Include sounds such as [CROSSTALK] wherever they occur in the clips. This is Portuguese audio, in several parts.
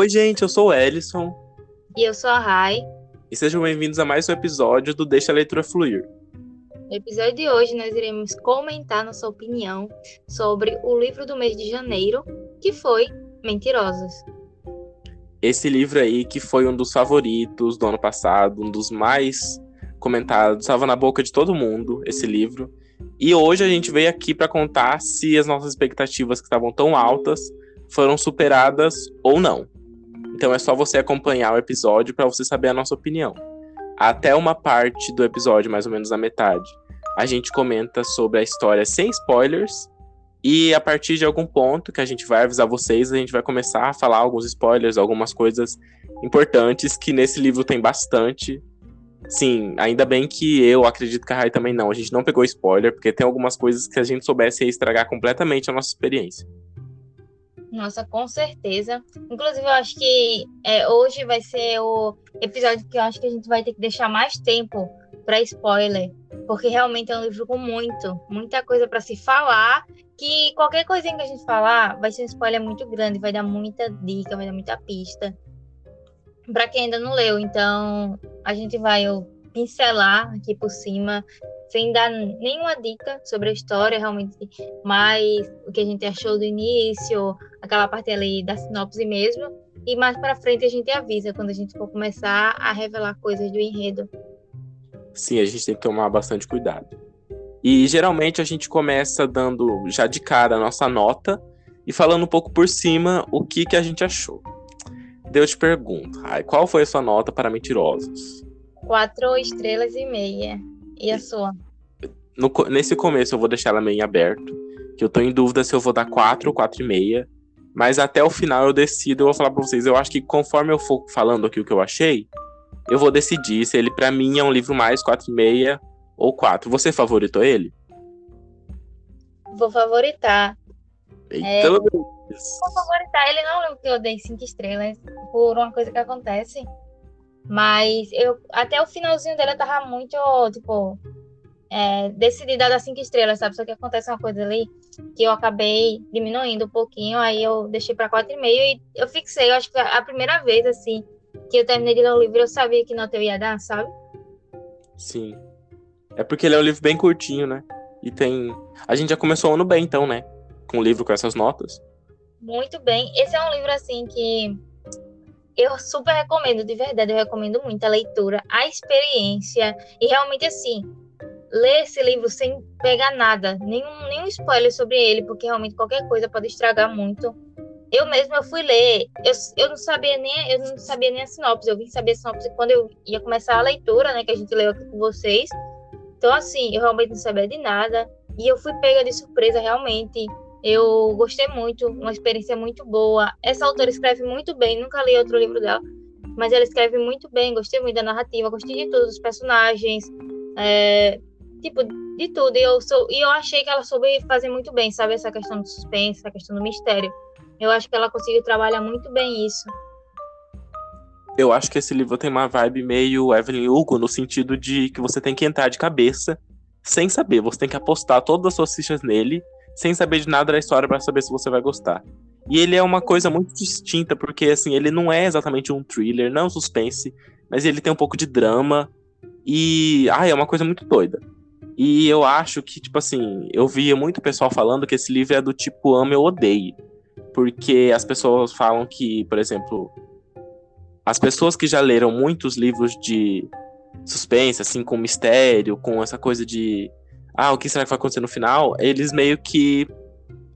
Oi, gente, eu sou o Ellison. E eu sou a Rai. E sejam bem-vindos a mais um episódio do Deixa a Leitura Fluir. No episódio de hoje, nós iremos comentar nossa opinião sobre o livro do mês de janeiro, que foi Mentirosas. Esse livro aí que foi um dos favoritos do ano passado, um dos mais comentados, estava na boca de todo mundo, esse livro. E hoje a gente veio aqui para contar se as nossas expectativas que estavam tão altas foram superadas ou não. Então é só você acompanhar o episódio para você saber a nossa opinião. Até uma parte do episódio, mais ou menos a metade, a gente comenta sobre a história sem spoilers. E a partir de algum ponto que a gente vai avisar vocês, a gente vai começar a falar alguns spoilers, algumas coisas importantes que nesse livro tem bastante. Sim, ainda bem que eu acredito que a Rai também não. A gente não pegou spoiler, porque tem algumas coisas que a gente soubesse ia estragar completamente a nossa experiência. Nossa, com certeza. Inclusive, eu acho que é, hoje vai ser o episódio que eu acho que a gente vai ter que deixar mais tempo para spoiler, porque realmente é um livro com muito, muita coisa para se falar. Que qualquer coisinha que a gente falar vai ser um spoiler muito grande, vai dar muita dica, vai dar muita pista. Para quem ainda não leu, então a gente vai pincelar aqui por cima sem dar nenhuma dica sobre a história, realmente, mais o que a gente achou do início, aquela parte ali da sinopse mesmo. E mais para frente a gente avisa quando a gente for começar a revelar coisas do enredo. Sim, a gente tem que tomar bastante cuidado. E geralmente a gente começa dando já de cara a nossa nota e falando um pouco por cima o que, que a gente achou. Eu te pergunto, ai, qual foi a sua nota para Mentirosos? Quatro estrelas e meia. E a sua? No, nesse começo eu vou deixar ela meio aberto. Que eu tô em dúvida se eu vou dar 4 ou 4,5. Mas até o final eu decido, eu vou falar pra vocês. Eu acho que conforme eu for falando aqui o que eu achei, eu vou decidir se ele para mim é um livro mais 4,5 ou 4. Você favoritou ele? Vou favoritar. Eita, é, vou favoritar. Ele não é que eu dei 5 estrelas por uma coisa que acontece. Mas eu até o finalzinho dele eu tava muito, tipo, é, decidida a dar cinco estrelas, sabe? Só que acontece uma coisa ali que eu acabei diminuindo um pouquinho, aí eu deixei para quatro e meio e eu fixei, eu acho que a primeira vez, assim, que eu terminei de ler o livro, eu sabia que nota eu ia dar, sabe? Sim. É porque ele é um livro bem curtinho, né? E tem. A gente já começou o ano bem, então, né? Com o livro com essas notas. Muito bem. Esse é um livro, assim, que eu super recomendo, de verdade, eu recomendo muito a leitura, a experiência e realmente assim, ler esse livro sem pegar nada, nenhum, nenhum spoiler sobre ele, porque realmente qualquer coisa pode estragar muito. Eu mesma eu fui ler, eu, eu não sabia nem eu não sabia nem a sinopse, eu vim saber a sinopse quando eu ia começar a leitura, né, que a gente leu aqui com vocês. Então assim, eu realmente não sabia de nada e eu fui pega de surpresa realmente. Eu gostei muito, uma experiência muito boa. Essa autora escreve muito bem, nunca li outro livro dela, mas ela escreve muito bem. Gostei muito da narrativa, gostei de todos os personagens, é, tipo, de tudo. E eu, sou, e eu achei que ela soube fazer muito bem, sabe? Essa questão do suspense, essa questão do mistério. Eu acho que ela conseguiu trabalhar muito bem isso. Eu acho que esse livro tem uma vibe meio Evelyn Hugo, no sentido de que você tem que entrar de cabeça sem saber. Você tem que apostar todas as suas fichas nele sem saber de nada da história para saber se você vai gostar. E ele é uma coisa muito distinta, porque assim, ele não é exatamente um thriller, não é um suspense, mas ele tem um pouco de drama. E. Ai, é uma coisa muito doida. E eu acho que, tipo assim, eu via muito pessoal falando que esse livro é do tipo amo eu odeio. Porque as pessoas falam que, por exemplo, as pessoas que já leram muitos livros de suspense, assim, com mistério, com essa coisa de ah, o que será que vai acontecer no final, eles meio que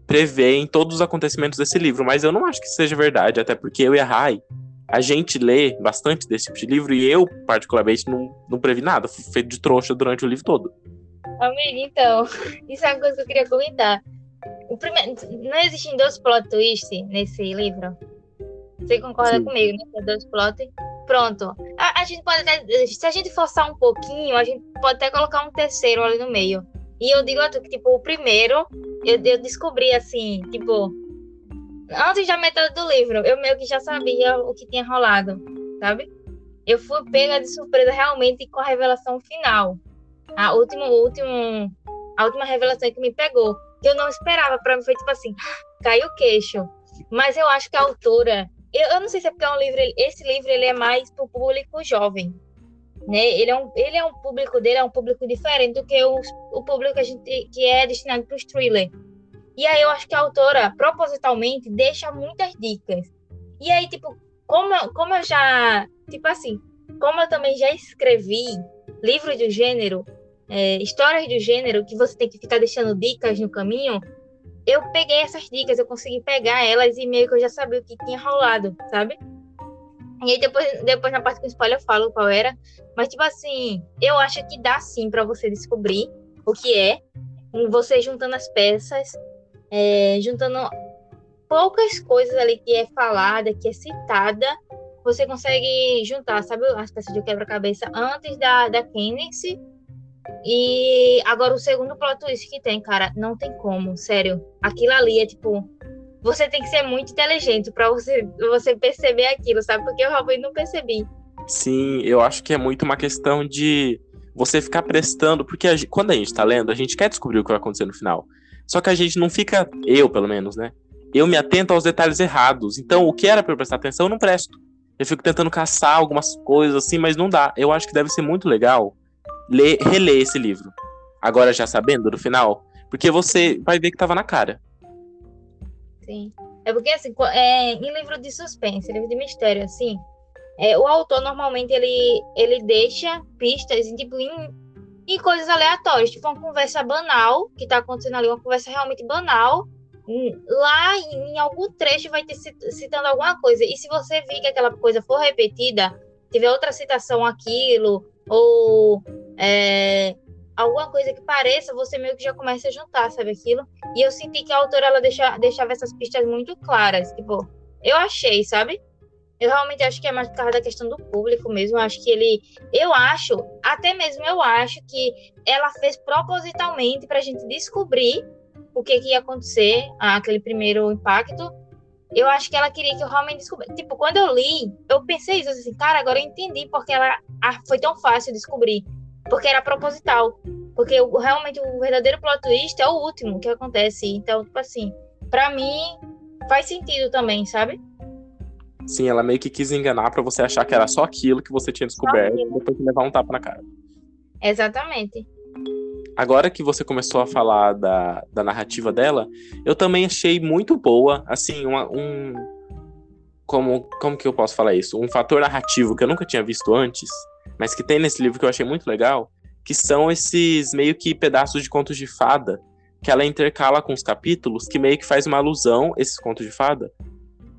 preveem todos os acontecimentos desse livro, mas eu não acho que seja verdade, até porque eu e a Rai, a gente lê bastante desse tipo de livro e eu, particularmente, não, não previ nada, fui feito de trouxa durante o livro todo. Amigo, então, [LAUGHS] isso é uma coisa que eu queria comentar. O primeiro, não existem dois plot twists nesse livro? Você concorda Sim. comigo, né? Dois plot. Pronto. A, a, gente pode até, se a gente forçar um pouquinho, a gente pode até colocar um terceiro ali no meio. E eu digo a tu que, tipo, o primeiro, eu, eu descobri assim, tipo, antes da metade do livro, eu meio que já sabia o que tinha rolado, sabe? Eu fui pega de surpresa realmente com a revelação final. A última, última, a última revelação que me pegou, que eu não esperava, para mim foi tipo assim, caiu o queixo. Mas eu acho que a autora eu, eu não sei se é porque é um livro, esse livro ele é mais para o público jovem, né? Ele é um, ele é um público dele é um público diferente do que o, público que a gente que é destinado para os thriller. E aí eu acho que a autora propositalmente deixa muitas dicas. E aí tipo, como como eu já, tipo assim, como eu também já escrevi livros do gênero, é, histórias do gênero que você tem que ficar deixando dicas no caminho, eu peguei essas dicas, eu consegui pegar elas e meio que eu já sabia o que tinha rolado, sabe? E aí depois, depois na parte com spoiler eu falo qual era. Mas, tipo assim, eu acho que dá sim para você descobrir o que é. Você juntando as peças, é, juntando poucas coisas ali que é falada, que é citada, você consegue juntar, sabe, as peças de quebra-cabeça antes da, da Kennedy e agora o segundo plot twist que tem, cara, não tem como, sério. Aquilo ali é tipo. Você tem que ser muito inteligente para você, você perceber aquilo, sabe? Porque eu realmente não percebi. Sim, eu acho que é muito uma questão de você ficar prestando, porque a gente, quando a gente tá lendo, a gente quer descobrir o que vai acontecer no final. Só que a gente não fica, eu pelo menos, né? Eu me atento aos detalhes errados. Então, o que era para eu prestar atenção, eu não presto. Eu fico tentando caçar algumas coisas assim, mas não dá. Eu acho que deve ser muito legal ler, reler esse livro. Agora já sabendo do final. Porque você vai ver que tava na cara. Sim. É porque, assim, é, em livro de suspense, livro de mistério, assim, é, o autor normalmente ele, ele deixa pistas tipo, em, em coisas aleatórias, tipo uma conversa banal, que tá acontecendo ali, uma conversa realmente banal. Hum, lá em, em algum trecho vai ter citando alguma coisa. E se você vir que aquela coisa for repetida, tiver outra citação aquilo, ou é, alguma coisa que pareça, você meio que já começa a juntar, sabe aquilo? E eu senti que a autora ela deixa, deixava essas pistas muito claras, tipo, eu achei, sabe? Eu realmente acho que é mais por causa da questão do público mesmo. Eu acho que ele. Eu acho, até mesmo eu acho que ela fez propositalmente para a gente descobrir o que, que ia acontecer, aquele primeiro impacto, eu acho que ela queria que eu realmente descobrisse. Tipo, quando eu li, eu pensei isso, assim, cara, agora eu entendi porque ela foi tão fácil descobrir. Porque era proposital. Porque o, realmente o verdadeiro plot twist é o último que acontece. Então, tipo assim, para mim faz sentido também, sabe? Sim, ela meio que quis enganar para você achar que era só aquilo que você tinha descoberto e depois levar um tapa na cara. Exatamente agora que você começou a falar da, da narrativa dela, eu também achei muito boa, assim, uma, um. Como, como que eu posso falar isso? Um fator narrativo que eu nunca tinha visto antes, mas que tem nesse livro que eu achei muito legal, que são esses meio que pedaços de contos de fada, que ela intercala com os capítulos, que meio que faz uma alusão, esses contos de fada,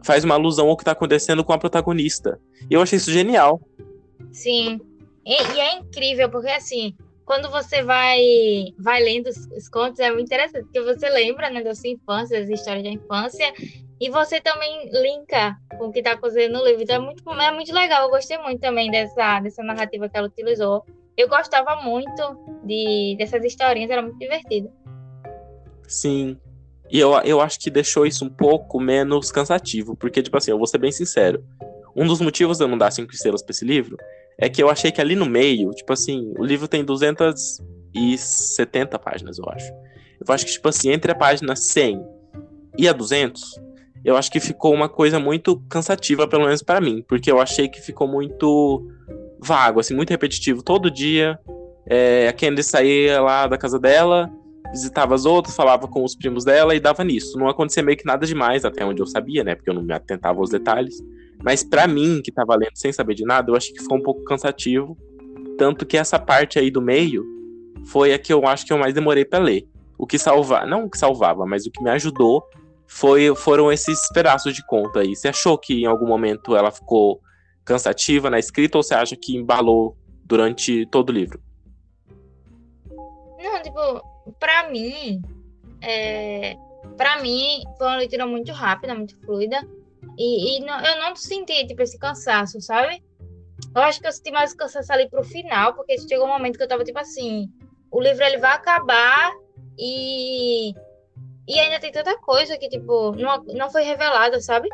faz uma alusão ao que tá acontecendo com a protagonista. E eu achei isso genial. Sim. E, e é incrível, porque assim, quando você vai vai lendo os, os, contos é muito interessante, porque você lembra né, da sua infância, das histórias da infância, e você também linka com o que está acontecendo no livro. Então é muito, é muito legal, eu gostei muito também dessa, dessa narrativa que ela utilizou. Eu gostava muito de, dessas historinhas, era muito divertido. Sim. E eu, eu acho que deixou isso um pouco menos cansativo, porque, tipo assim, eu vou ser bem sincero. Um dos motivos de eu não dar cinco estrelas pra esse livro é que eu achei que ali no meio, tipo assim, o livro tem 270 páginas, eu acho. Eu acho que, tipo assim, entre a página 100 e a 200, eu acho que ficou uma coisa muito cansativa, pelo menos para mim, porque eu achei que ficou muito vago, assim, muito repetitivo. Todo dia, é, a Candy saía lá da casa dela, visitava as outras, falava com os primos dela e dava nisso. Não acontecia meio que nada demais, até onde eu sabia, né? Porque eu não me atentava aos detalhes. Mas para mim, que tava lendo sem saber de nada, eu achei que ficou um pouco cansativo. Tanto que essa parte aí do meio foi a que eu acho que eu mais demorei para ler. O que salvava, não o que salvava, mas o que me ajudou foi, foram esses pedaços de conta aí. Você achou que em algum momento ela ficou cansativa na escrita ou você acha que embalou durante todo o livro? Não, tipo, para mim, é, para mim foi uma leitura muito rápida, muito fluida. E, e não, eu não senti, tipo, esse cansaço, sabe? Eu acho que eu senti mais cansaço ali pro final, porque chegou um momento que eu tava, tipo assim, o livro ele vai acabar e... E ainda tem tanta coisa que, tipo, não, não foi revelada, sabe?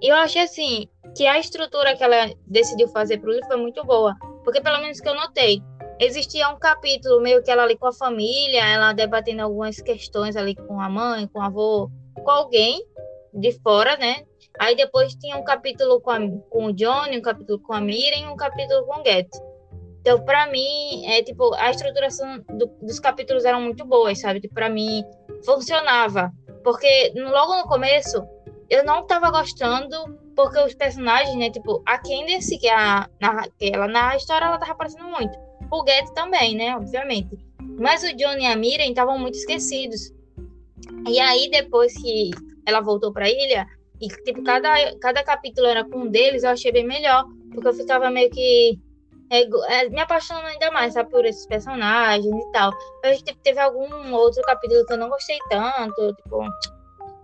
E eu achei, assim, que a estrutura que ela decidiu fazer pro livro foi muito boa. Porque, pelo menos que eu notei, existia um capítulo meio que ela ali com a família, ela debatendo algumas questões ali com a mãe, com o avô, com alguém de fora, né? Aí depois tinha um capítulo com, a, com o Johnny, um capítulo com a Miriam e um capítulo com o Get. Então, para mim, é tipo, a estruturação do, dos capítulos eram muito boas, sabe? Tipo, para mim, funcionava. Porque logo no começo, eu não tava gostando, porque os personagens, né? Tipo, a Candace, que, é a, que ela na história, ela tava aparecendo muito. O Get também, né? Obviamente. Mas o Johnny e a Miriam estavam muito esquecidos. E aí, depois que ela voltou pra ilha, e tipo, cada, cada capítulo era com um deles, eu achei bem melhor. Porque eu ficava meio que é, é, me apaixonando ainda mais, sabe, por esses personagens e tal. Eu, tipo, teve algum outro capítulo que eu não gostei tanto, tipo,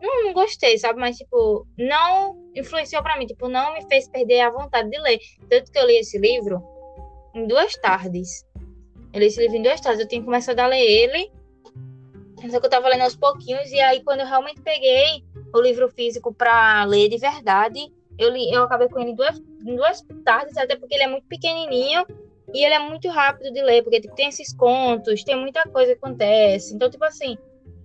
não, não gostei, sabe, mas, tipo, não influenciou para mim, tipo, não me fez perder a vontade de ler. Tanto que eu li esse livro em duas tardes. Eu li esse livro em duas tardes, eu tinha começado a ler ele, só que eu tava lendo aos pouquinhos, e aí quando eu realmente peguei o livro físico para ler de verdade, eu, li, eu acabei com ele em duas, duas tardes, até porque ele é muito pequenininho e ele é muito rápido de ler, porque tipo, tem esses contos, tem muita coisa que acontece. Então, tipo assim,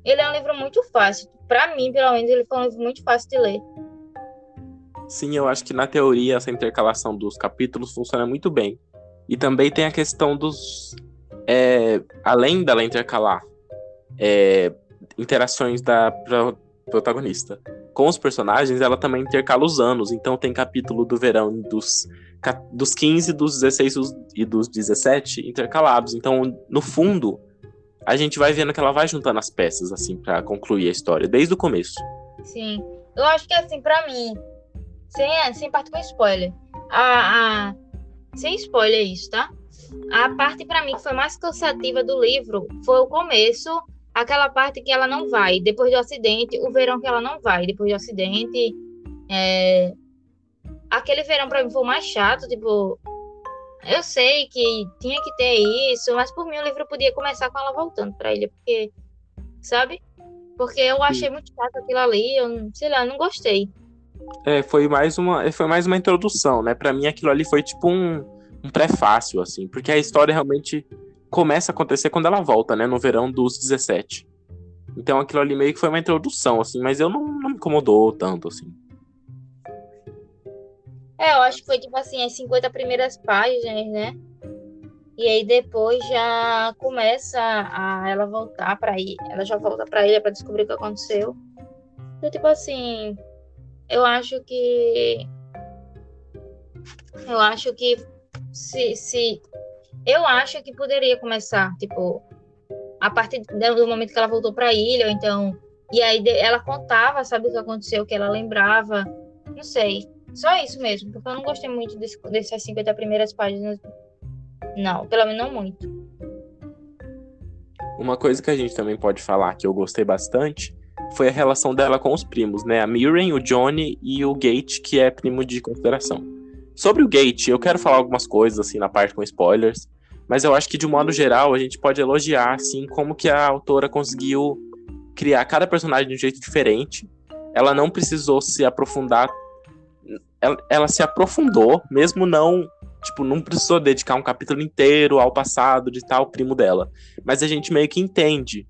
ele é um livro muito fácil. Para mim, pelo menos, ele foi um livro muito fácil de ler. Sim, eu acho que na teoria essa intercalação dos capítulos funciona muito bem. E também tem a questão dos. É, além dela intercalar é, interações da protagonista com os personagens, ela também intercala os anos. Então tem capítulo do verão dos, dos 15, dos 16 e dos 17 intercalados. Então, no fundo, a gente vai vendo que ela vai juntando as peças, assim, para concluir a história, desde o começo. Sim. Eu acho que, assim, para mim, sem, sem parte com spoiler, a, a, sem spoiler isso, tá? A parte para mim que foi mais cansativa do livro foi o começo aquela parte que ela não vai, depois do acidente, o verão que ela não vai, depois do acidente. É... Aquele verão para mim foi mais chato, tipo. Eu sei que tinha que ter isso, mas por mim o livro podia começar com ela voltando para ele, porque. Sabe? Porque eu achei muito chato aquilo ali, eu sei lá, não gostei. É, foi mais uma, foi mais uma introdução, né? Para mim aquilo ali foi tipo um, um prefácio, assim, porque a história realmente começa a acontecer quando ela volta, né? No verão dos 17. Então aquilo ali meio que foi uma introdução, assim, mas eu não, não me incomodou tanto, assim. É, eu acho que foi tipo assim, as 50 primeiras páginas, né? E aí depois já começa a ela voltar para ir, ela já volta para ilha para descobrir o que aconteceu. Então, tipo assim, eu acho que eu acho que se, se eu acho que poderia começar, tipo, a partir do momento que ela voltou para a ilha, ou então. E aí ela contava, sabe o que aconteceu, que ela lembrava. Não sei. Só isso mesmo, porque eu não gostei muito desse, dessas 50 primeiras páginas. Não, pelo menos não muito. Uma coisa que a gente também pode falar que eu gostei bastante foi a relação dela com os primos, né? A Miriam, o Johnny e o Gate, que é primo de consideração. Sobre o Gate, eu quero falar algumas coisas assim na parte com spoilers. Mas eu acho que, de um modo geral, a gente pode elogiar, assim, como que a autora conseguiu criar cada personagem de um jeito diferente. Ela não precisou se aprofundar. Ela, ela se aprofundou, mesmo não. Tipo, não precisou dedicar um capítulo inteiro ao passado de tal primo dela. Mas a gente meio que entende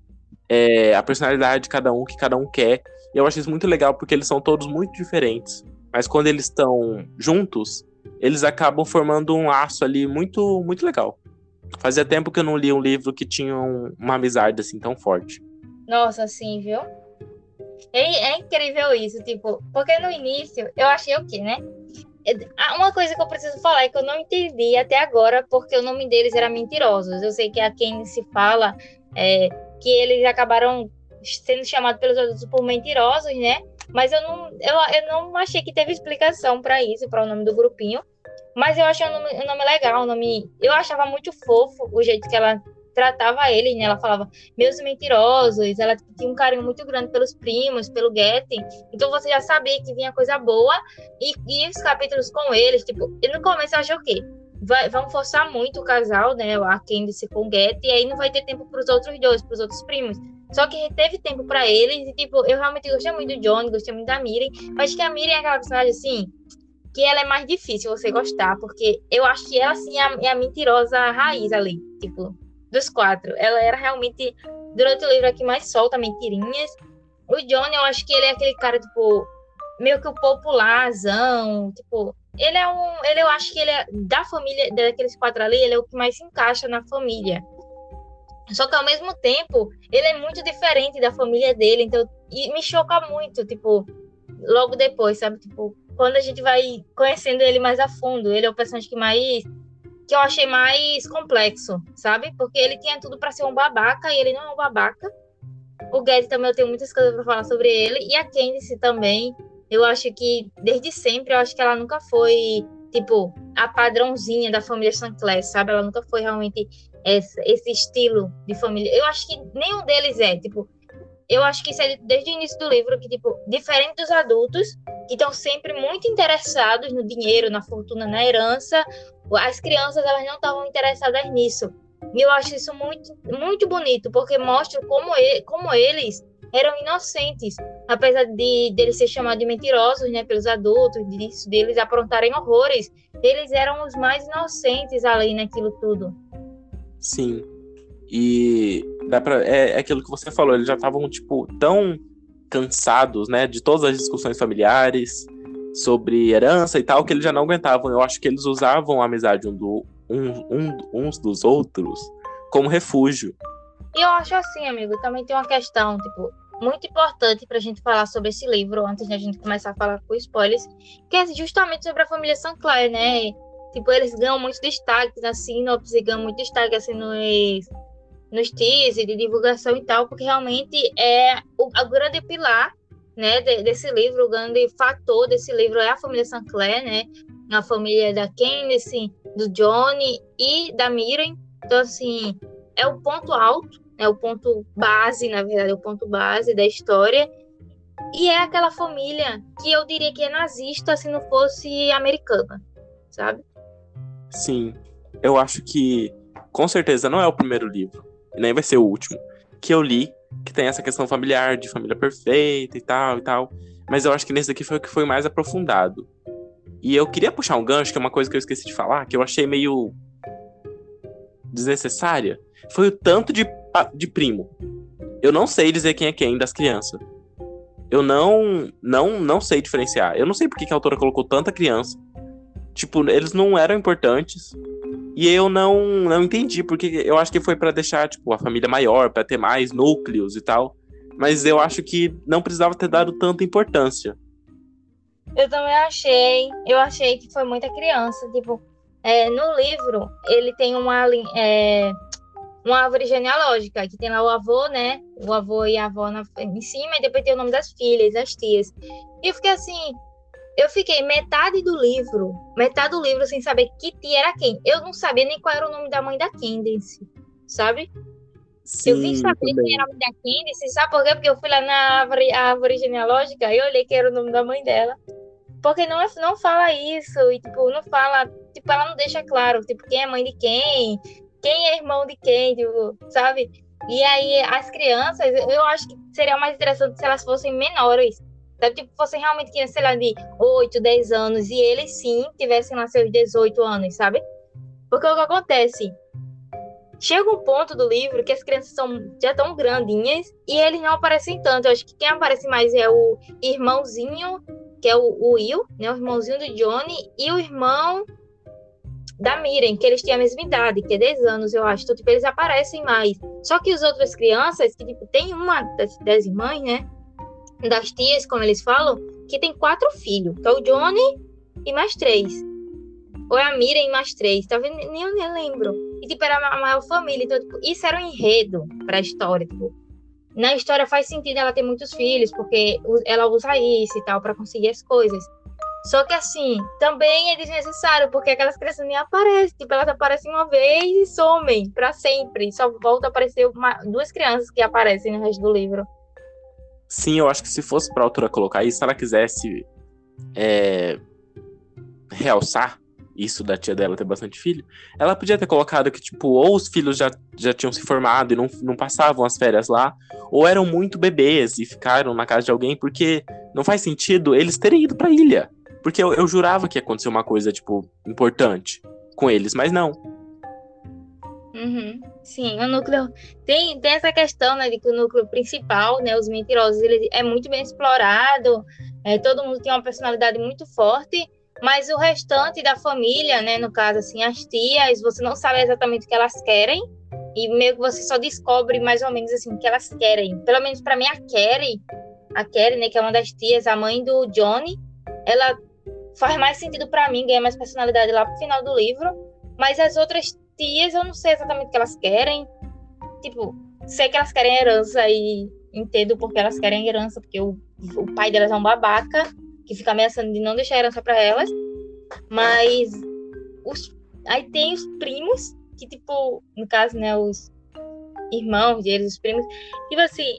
é, a personalidade de cada um, que cada um quer. E eu acho isso muito legal, porque eles são todos muito diferentes. Mas quando eles estão juntos, eles acabam formando um laço ali muito, muito legal. Fazia tempo que eu não li um livro que tinha um, uma amizade assim tão forte. Nossa, sim, viu? É, é, incrível isso, tipo, porque no início eu achei o quê, né? É, uma coisa que eu preciso falar é que eu não entendi até agora porque o nome deles era Mentirosos. Eu sei que a quem se fala é, que eles acabaram sendo chamados pelos adultos por mentirosos, né? Mas eu não, eu, eu não achei que teve explicação para isso, para o nome do grupinho. Mas eu achei o nome, o nome legal, o nome. Eu achava muito fofo o jeito que ela tratava ele, né? Ela falava meus mentirosos, ela tinha um carinho muito grande pelos primos, pelo Getting. Então você já sabia que vinha coisa boa. E, e os capítulos com eles, tipo, e no começo eu achei o quê? Vai, vão forçar muito o casal, né? A Candice com o Getty, e aí não vai ter tempo para os outros dois, para os outros primos. Só que teve tempo para eles, e tipo, eu realmente gostei muito do Johnny, gostei muito da Miriam, mas que a Miriam é aquela personagem assim, que ela é mais difícil você gostar, porque eu acho que ela, assim, é a, é a mentirosa raiz ali, tipo, dos quatro. Ela era realmente, durante o livro aqui, mais solta mentirinhas. O Johnny, eu acho que ele é aquele cara, tipo, meio que o popularzão, tipo, ele é um, ele eu acho que ele é da família daqueles quatro ali, ele é o que mais se encaixa na família. Só que ao mesmo tempo, ele é muito diferente da família dele, então e me choca muito, tipo, logo depois, sabe? Tipo, quando a gente vai conhecendo ele mais a fundo, ele é o personagem que mais que eu achei mais complexo, sabe? Porque ele tinha tudo para ser um babaca e ele não é um babaca. O Guedes também eu tenho muitas coisas para falar sobre ele e a Candice também. Eu acho que desde sempre eu acho que ela nunca foi tipo a padrãozinha da família Sinclair, sabe? Ela nunca foi realmente esse, esse estilo de família. Eu acho que nenhum deles é, tipo, eu acho que isso é desde o início do livro, que, tipo, diferente dos adultos, que estão sempre muito interessados no dinheiro, na fortuna, na herança, as crianças, elas não estavam interessadas nisso. E eu acho isso muito, muito bonito, porque mostra como, ele, como eles eram inocentes, apesar de deles ser chamados de mentirosos, né, pelos adultos, disso, deles aprontarem horrores, eles eram os mais inocentes ali naquilo tudo. Sim. E dá pra, é, é aquilo que você falou, eles já estavam, tipo, tão cansados, né, de todas as discussões familiares sobre herança e tal, que eles já não aguentavam. Eu acho que eles usavam a amizade um do, um, um, uns dos outros como refúgio. E eu acho assim, amigo, também tem uma questão, tipo, muito importante pra gente falar sobre esse livro, antes de a gente começar a falar com spoilers, que é justamente sobre a família Sinclair, né? Tipo, eles ganham muito destaque na sinopse, ganham muito destaque assim nos, nos teasers de divulgação e tal, porque realmente é o, grande pilar né, de, desse livro, o grande fator desse livro é a família Sinclair, né? A família da Candice, do Johnny e da Miriam. Então, assim, é o ponto alto, é o ponto base, na verdade, é o ponto base da história. E é aquela família que eu diria que é nazista se não fosse americana, sabe? Sim. Eu acho que, com certeza, não é o primeiro livro, nem vai ser o último, que eu li, que tem essa questão familiar, de família perfeita e tal e tal. Mas eu acho que nesse aqui foi o que foi mais aprofundado. E eu queria puxar um gancho, que é uma coisa que eu esqueci de falar, que eu achei meio desnecessária. Foi o tanto de, de primo. Eu não sei dizer quem é quem das crianças. Eu não não não sei diferenciar. Eu não sei por que a autora colocou tanta criança Tipo, eles não eram importantes. E eu não, não entendi, porque eu acho que foi para deixar, tipo, a família maior, para ter mais núcleos e tal. Mas eu acho que não precisava ter dado tanta importância. Eu também achei. Eu achei que foi muita criança. Tipo, é, no livro, ele tem uma, é, uma árvore genealógica, que tem lá o avô, né? O avô e a avó na, em cima, e depois tem o nome das filhas, das tias. E eu fiquei assim, eu fiquei metade do livro, metade do livro sem saber que tia era quem. Eu não sabia nem qual era o nome da mãe da Candice, sabe? Sim, eu vim saber quem era a mãe da Candice, sabe por quê? Porque eu fui lá na árvore, árvore genealógica e olhei que era o nome da mãe dela. Porque não, não fala isso, e tipo, não fala, tipo, ela não deixa claro, tipo, quem é mãe de quem, quem é irmão de quem, tipo, sabe? E aí, as crianças, eu acho que seria mais interessante se elas fossem menores, Sabe? Tipo, fosse realmente criança, sei lá, de 8, 10 anos, e eles sim tivessem lá seus 18 anos, sabe? Porque o que acontece? Chega um ponto do livro que as crianças são já tão grandinhas e eles não aparecem tanto. Eu acho que quem aparece mais é o irmãozinho, que é o, Will, né? O irmãozinho do Johnny, e o irmão da Miriam, que eles têm a mesma idade, que é 10 anos, eu acho. Então, tipo, eles aparecem mais. Só que as outras crianças, que, tipo, tem uma das, das irmãs, né? das tias, como eles falam, que tem quatro filhos, é o Johnny e mais três. Ou é a e mais três, tá vendo? Nem eu nem lembro. E tipo, era a maior família. Então, tipo, isso era um enredo para a história. Tipo, na história faz sentido ela ter muitos filhos, porque ela usa isso e tal para conseguir as coisas. Só que assim, também é desnecessário, porque aquelas crianças nem aparecem. Tipo, elas aparecem uma vez e somem para sempre. Só volta a aparecer uma, duas crianças que aparecem no resto do livro. Sim, eu acho que se fosse pra autora colocar isso, se ela quisesse é, realçar isso da tia dela ter bastante filho, ela podia ter colocado que, tipo, ou os filhos já, já tinham se formado e não, não passavam as férias lá, ou eram muito bebês e ficaram na casa de alguém, porque não faz sentido eles terem ido pra ilha. Porque eu, eu jurava que ia acontecer uma coisa, tipo, importante com eles, mas não. Uhum. Sim, o núcleo tem, tem essa questão, né, de que o núcleo principal, né, os mentirosos, ele é muito bem explorado, é, todo mundo tem uma personalidade muito forte, mas o restante da família, né, no caso assim, as tias, você não sabe exatamente o que elas querem e meio que você só descobre mais ou menos assim o que elas querem. Pelo menos para mim a Carrie, a Carrie, né, que é uma das tias, a mãe do Johnny, ela faz mais sentido para mim, ganha mais personalidade lá pro final do livro, mas as outras tias, eu não sei exatamente o que elas querem. Tipo, sei que elas querem herança e entendo porque elas querem herança, porque o, o pai delas é um babaca que fica ameaçando de não deixar herança para elas. Mas os, aí tem os primos, que, tipo, no caso, né, os irmãos deles, os primos, tipo assim,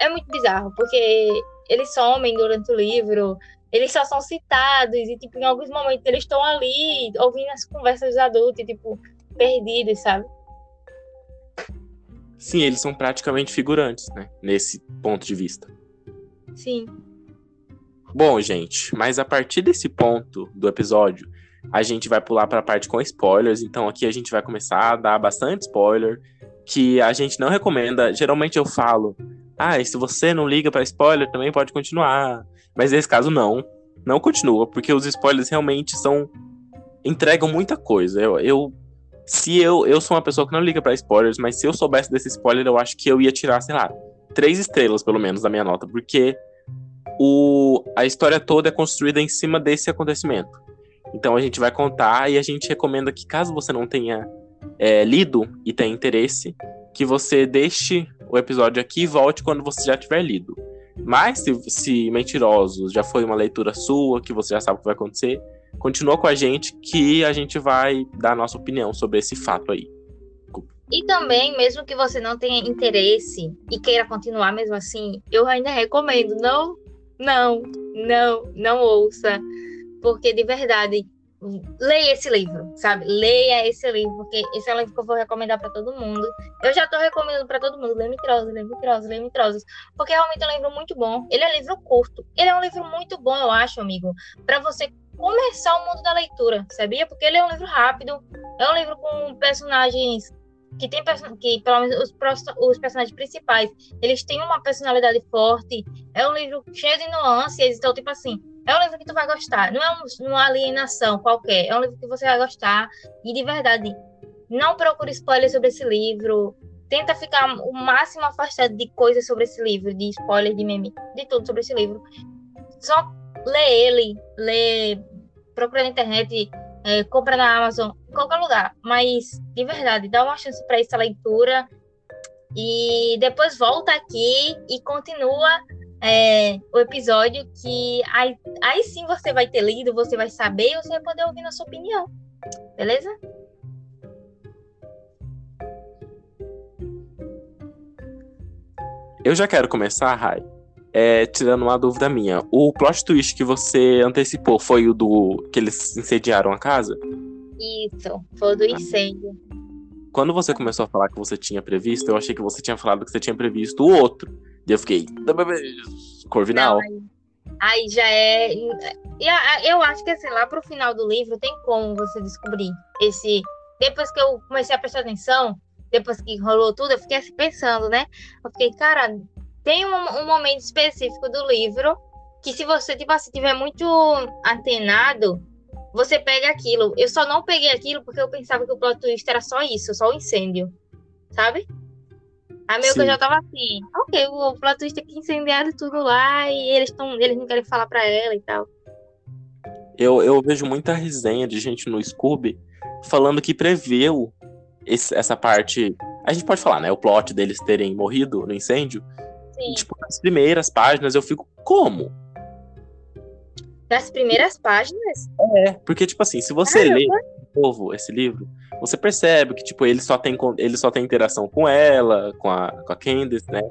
é muito bizarro, porque eles somem durante o livro, eles só são citados, e, tipo, em alguns momentos eles estão ali ouvindo as conversas dos adultos, e, tipo, perdidos, sabe? Sim, eles são praticamente figurantes, né? Nesse ponto de vista. Sim. Bom, gente, mas a partir desse ponto do episódio, a gente vai pular para a parte com spoilers. Então aqui a gente vai começar a dar bastante spoiler que a gente não recomenda. Geralmente eu falo, ah, e se você não liga para spoiler, também pode continuar. Mas nesse caso não, não continua, porque os spoilers realmente são entregam muita coisa. Eu, eu se eu, eu sou uma pessoa que não liga para spoilers, mas se eu soubesse desse spoiler, eu acho que eu ia tirar, sei lá, três estrelas, pelo menos, da minha nota, porque o, a história toda é construída em cima desse acontecimento. Então a gente vai contar e a gente recomenda que, caso você não tenha é, lido e tenha interesse, que você deixe o episódio aqui e volte quando você já tiver lido. Mas se, se Mentirosos já foi uma leitura sua, que você já sabe o que vai acontecer, continua com a gente que a gente vai dar a nossa opinião sobre esse fato aí. E também, mesmo que você não tenha interesse e queira continuar mesmo assim, eu ainda recomendo, não, não, não, não ouça, porque de verdade, leia esse livro, sabe? Leia esse livro, porque esse é um livro que eu vou recomendar para todo mundo. Eu já tô recomendando para todo mundo, leia Mitrosos, leia Mitrosos, leia Mitrosos, porque realmente é um livro muito bom. Ele é um livro curto, ele é um livro muito bom, eu acho, amigo, para você começar o mundo da leitura, sabia? Porque ele é um livro rápido, é um livro com personagens que tem que pelo menos os, os personagens principais, eles têm uma personalidade forte. É um livro cheio de nuances, então tipo assim, é um livro que tu vai gostar. Não é um, uma alienação qualquer, é um livro que você vai gostar e de verdade, não procure spoiler sobre esse livro. Tenta ficar o máximo afastado de coisas sobre esse livro, de spoiler, de meme, de tudo sobre esse livro. Só lê ele, lê, procura na internet, é, compra na Amazon, em qualquer lugar. Mas, de verdade, dá uma chance para essa leitura e depois volta aqui e continua é, o episódio que aí, aí sim você vai ter lido, você vai saber e você vai poder ouvir nossa opinião. Beleza? Eu já quero começar, Rai, é, tirando uma dúvida minha. O plot twist que você antecipou foi o do que eles incendiaram a casa? Isso, foi o do incêndio. Quando você começou a falar que você tinha previsto, eu achei que você tinha falado que você tinha previsto o outro. E eu fiquei. Corvinal. Não, aí, aí, já é. Eu acho que assim, lá pro final do livro tem como você descobrir esse. Depois que eu comecei a prestar atenção, depois que rolou tudo, eu fiquei pensando, né? Eu fiquei, cara, tem um, um, momento específico do livro que se você, tipo assim, tiver muito antenado, você pega aquilo. Eu só não peguei aquilo porque eu pensava que o plot twist era só isso, só o incêndio, sabe? Aí meio Sim. que eu já tava assim, ok, o plot twist aqui incendiado tudo lá e eles, tão, eles não querem falar pra ela e tal. Eu, eu vejo muita resenha de gente no Scooby falando que preveu esse, essa parte. A gente pode falar, né? O plot deles terem morrido no incêndio. Sim. Tipo, nas primeiras páginas eu fico, como? Nas primeiras páginas? É, porque, tipo assim, se você Caramba. lê de novo esse livro, você percebe que, tipo, ele só tem, ele só tem interação com ela, com a, com a Candice, né?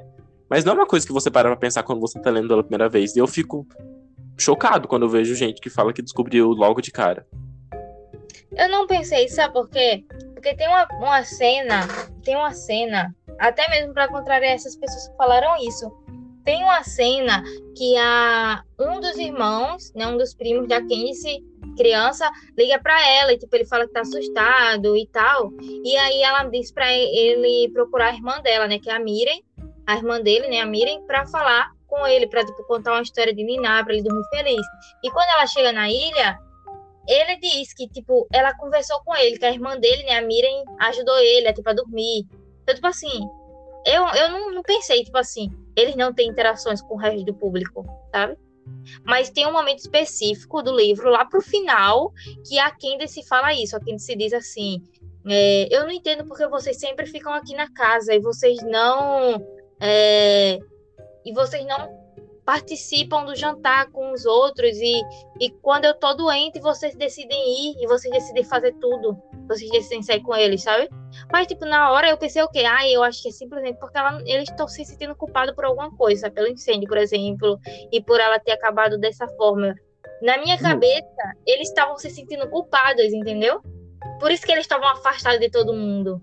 Mas não é uma coisa que você para pra pensar quando você tá lendo pela primeira vez. E eu fico chocado quando eu vejo gente que fala que descobriu logo de cara. Eu não pensei, sabe por quê? Porque tem uma, uma cena, tem uma cena até mesmo para contrariar essas pessoas que falaram isso. Tem uma cena que a, um dos irmãos, né, um dos primos da Candice, criança liga para ela e tipo ele fala que tá assustado e tal. E aí ela diz para ele procurar a irmã dela, né, que é a Miren, a irmã dele, né, a Miren, para falar com ele, para tipo contar uma história de Niná, para ele dormir feliz. E quando ela chega na ilha, ele diz que tipo ela conversou com ele, que a irmã dele, né, a Miren, ajudou ele tipo a dormir. Então tipo assim, eu, eu não, não pensei tipo assim, eles não têm interações com o resto do público, sabe? Mas tem um momento específico do livro, lá pro final, que a Candace fala isso. A Candace diz assim: é, Eu não entendo porque vocês sempre ficam aqui na casa e vocês não. É, e vocês não participam do jantar com os outros e, e quando eu tô doente vocês decidem ir e vocês decidem fazer tudo vocês decidem sair com eles sabe mas tipo na hora eu pensei o quê ah eu acho que é simplesmente porque ela, eles estão se sentindo culpados por alguma coisa pelo incêndio por exemplo e por ela ter acabado dessa forma na minha hum. cabeça eles estavam se sentindo culpados entendeu por isso que eles estavam afastados de todo mundo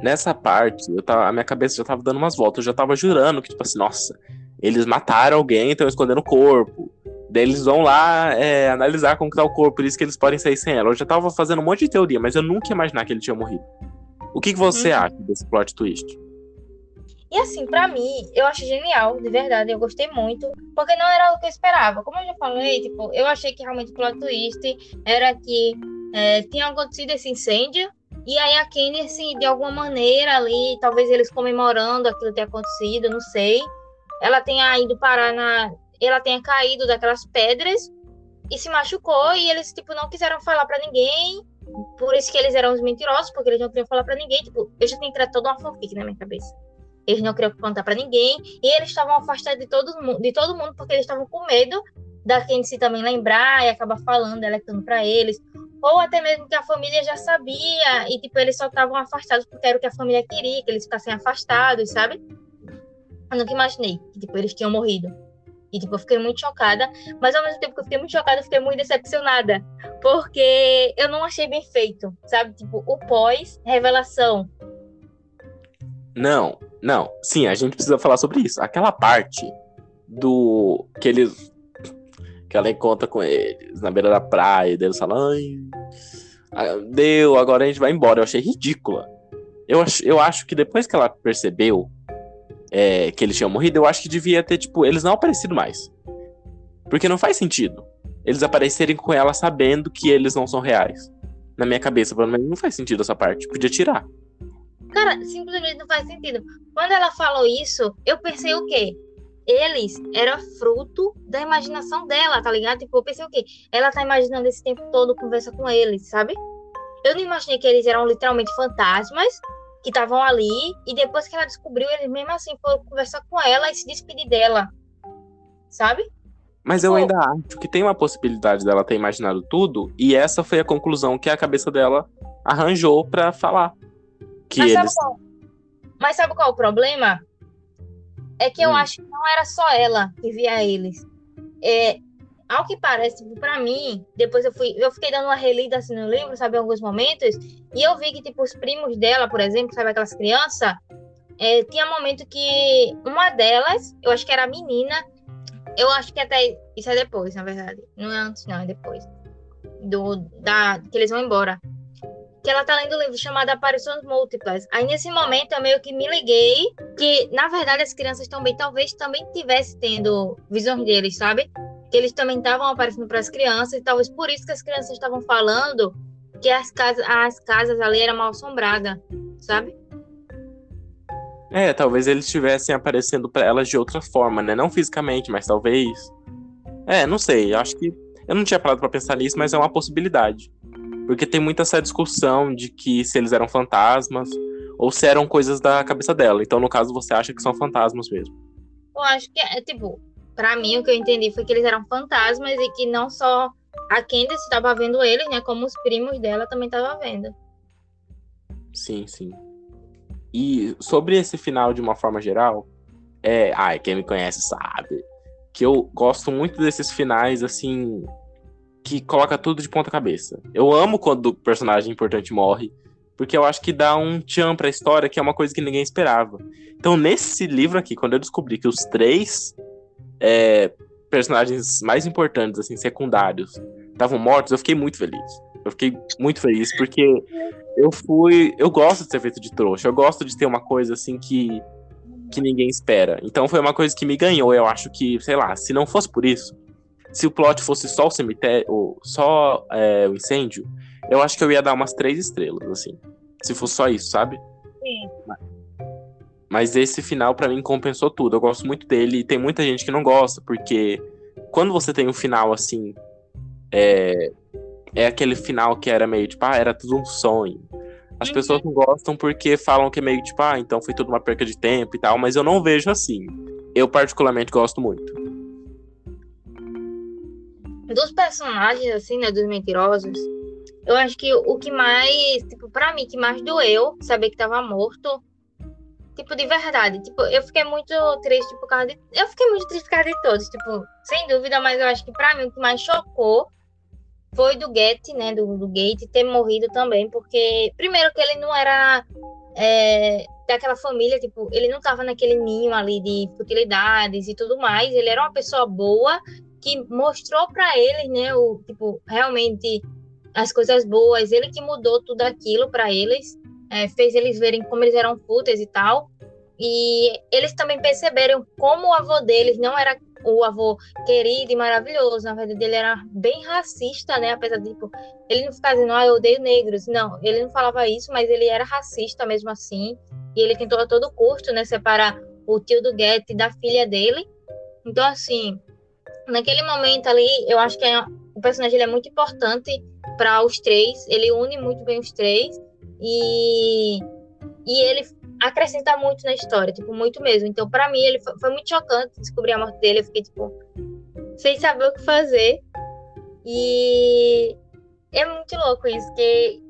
Nessa parte, eu tava, a minha cabeça já tava dando umas voltas. Eu já tava jurando que, tipo assim, nossa, eles mataram alguém, estão escondendo o corpo. Daí eles vão lá é, analisar como que tá o corpo, por isso que eles podem sair sem ela. Eu já tava fazendo um monte de teoria, mas eu nunca ia imaginar que ele tinha morrido. O que, que você uhum. acha desse plot twist? E assim, para mim, eu acho genial, de verdade, eu gostei muito, porque não era o que eu esperava. Como eu já falei, tipo, eu achei que realmente o plot twist era que é, tinha acontecido esse incêndio, e aí a Kenny, assim, de alguma maneira ali, talvez eles comemorando aquilo ter acontecido, não sei, ela tenha ido parar na. Ela tenha caído daquelas pedras e se machucou e eles, tipo, não quiseram falar para ninguém. Por isso que eles eram os mentirosos, porque eles não queriam falar para ninguém. Tipo, eu já tinha criado toda uma fanfic na minha cabeça. Eles não queriam contar para ninguém e eles estavam afastados de todo mundo, de todo mundo porque eles estavam com medo da Candice também lembrar e acabar falando, alertando para eles. Ou até mesmo que a família já sabia e, tipo, eles só estavam afastados porque era o que a família queria, que eles ficassem afastados, sabe? Eu nunca imaginei que, tipo, eles tinham morrido. E, tipo, eu fiquei muito chocada. Mas, ao mesmo tempo que eu fiquei muito chocada, eu fiquei muito decepcionada. Porque eu não achei bem feito, sabe? Tipo, o pós-revelação. Não, não. Sim, a gente precisa falar sobre isso. Aquela parte do... Que eles... Que ela encontra com eles na beira da praia. E eles falam... Ai, deu, agora a gente vai embora. Eu achei ridícula. Eu, ach, eu acho que depois que ela percebeu é, que eles tinham morrido, eu acho que devia ter, tipo, eles não aparecido mais. Porque não faz sentido eles aparecerem com ela sabendo que eles não são reais. Na minha cabeça, pelo menos, não faz sentido essa parte. Podia tirar. Cara, simplesmente não faz sentido. Quando ela falou isso, eu pensei o quê? Eles eram fruto da imaginação dela, tá ligado? Tipo, eu pensei o quê? Ela tá imaginando esse tempo todo conversa com eles, sabe? Eu não imaginei que eles eram literalmente fantasmas que estavam ali, e depois que ela descobriu, eles mesmo assim foram conversar com ela e se despedir dela. Sabe? Mas eu ainda acho que tem uma possibilidade dela ter imaginado tudo, e essa foi a conclusão que a cabeça dela arranjou para falar. Que Mas, eles... sabe qual... Mas sabe qual é o problema? É que eu hum. acho que não era só ela que via eles. É, ao que parece, para mim, depois eu fui, eu fiquei dando uma relida assim no livro, sabe, em alguns momentos, e eu vi que, tipo, os primos dela, por exemplo, sabe, aquelas crianças, é, tinha momento que uma delas, eu acho que era a menina, eu acho que até, isso é depois, na verdade, não é antes, não, é depois, do, da, que eles vão embora, que ela tá lendo um livro chamado Aparições Múltiplas. Aí, nesse momento, eu meio que me liguei que, na verdade, as crianças também, talvez, também tivessem tendo visões deles, sabe? Que eles também estavam aparecendo para as crianças, e talvez por isso que as crianças estavam falando que as casas, as casas ali eram mal assombradas, sabe? É, talvez eles estivessem aparecendo para elas de outra forma, né? Não fisicamente, mas talvez. É, não sei. Acho que eu não tinha parado para pensar nisso, mas é uma possibilidade. Porque tem muita essa discussão de que se eles eram fantasmas ou se eram coisas da cabeça dela. Então, no caso, você acha que são fantasmas mesmo? Eu acho que é, tipo, para mim, o que eu entendi foi que eles eram fantasmas e que não só a Candace estava vendo eles, né? Como os primos dela também estavam vendo. Sim, sim. E sobre esse final, de uma forma geral, é. Ai, quem me conhece sabe. Que eu gosto muito desses finais, assim. Que coloca tudo de ponta cabeça. Eu amo quando o personagem importante morre. Porque eu acho que dá um tchan pra história, que é uma coisa que ninguém esperava. Então, nesse livro aqui, quando eu descobri que os três é, personagens mais importantes, assim, secundários, estavam mortos, eu fiquei muito feliz. Eu fiquei muito feliz porque eu fui. Eu gosto de ser feito de trouxa. Eu gosto de ter uma coisa assim que, que ninguém espera. Então foi uma coisa que me ganhou. Eu acho que, sei lá, se não fosse por isso, se o plot fosse só o cemitério, só é, o incêndio, eu acho que eu ia dar umas três estrelas, assim. Se fosse só isso, sabe? Sim. Mas esse final, para mim, compensou tudo. Eu gosto muito dele e tem muita gente que não gosta, porque quando você tem um final assim. É, é aquele final que era meio tipo, ah, era tudo um sonho. As uhum. pessoas não gostam porque falam que é meio tipo, ah, então foi tudo uma perca de tempo e tal, mas eu não vejo assim. Eu, particularmente, gosto muito. Dos personagens, assim, né, dos mentirosos, eu acho que o que mais, tipo, pra mim, que mais doeu saber que tava morto Tipo, de verdade. Tipo, eu fiquei muito triste por causa de. Eu fiquei muito triste por causa de todos. Tipo, sem dúvida, mas eu acho que pra mim o que mais chocou foi do Gate, né? Do, do Gate ter morrido também. Porque, primeiro, que ele não era. É, daquela família, tipo, ele não tava naquele ninho ali de futilidades e tudo mais. Ele era uma pessoa boa que mostrou para eles, né, o tipo, realmente as coisas boas, ele que mudou tudo aquilo para eles é, fez eles verem como eles eram fúteis e tal. E eles também perceberam como o avô deles não era o avô querido e maravilhoso. Na verdade, ele era bem racista, né? Apesar de, tipo, ele não ficar dizendo, ah, eu odeio negros. Não, ele não falava isso, mas ele era racista mesmo assim. E ele tentou a todo custo, né? Separar o tio do Getty da filha dele. Então, assim, naquele momento ali, eu acho que é, o personagem é muito importante para os três. Ele une muito bem os três. E, e ele acrescenta muito na história, tipo, muito mesmo. Então, para mim, ele foi, foi, muito chocante descobrir a morte dele. Eu fiquei, tipo, sem saber o que fazer. E é muito louco isso, que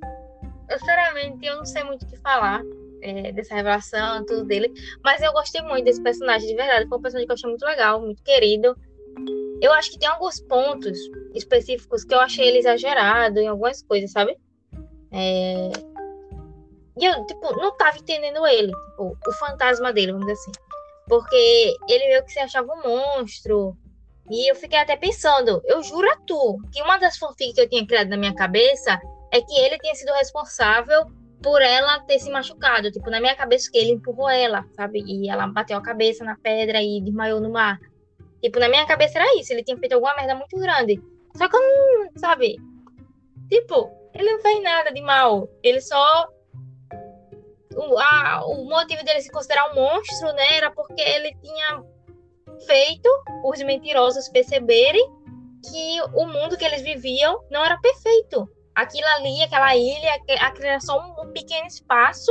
eu, sinceramente, eu não sei muito o que falar é, dessa revelação, tudo dele. Mas eu gostei muito desse personagem, de verdade. Foi um personagem que eu achei muito legal, muito querido. Eu acho que tem alguns pontos específicos que eu achei ele exagerado em algumas coisas, sabe? É, e eu, tipo, não tava entendendo ele, tipo, o fantasma dele, vamos dizer assim. Porque ele meio que se achava um monstro. E eu fiquei até pensando, eu juro a tu, que uma das fanfics que eu tinha criado na minha cabeça é que ele tinha sido responsável por ela ter se machucado. Tipo, na minha cabeça que ele empurrou ela, sabe? E ela bateu a cabeça na pedra e desmaiou no mar. Tipo, na minha cabeça era isso, ele tinha feito alguma merda muito grande. Só que eu não, sabe? Tipo, ele não fez nada de mal. Ele só o, a, o motivo dele se considerar um monstro, né, era porque ele tinha feito os mentirosos perceberem que o mundo que eles viviam não era perfeito. Aquilo ali, aquela ilha, aquilo era só um, um pequeno espaço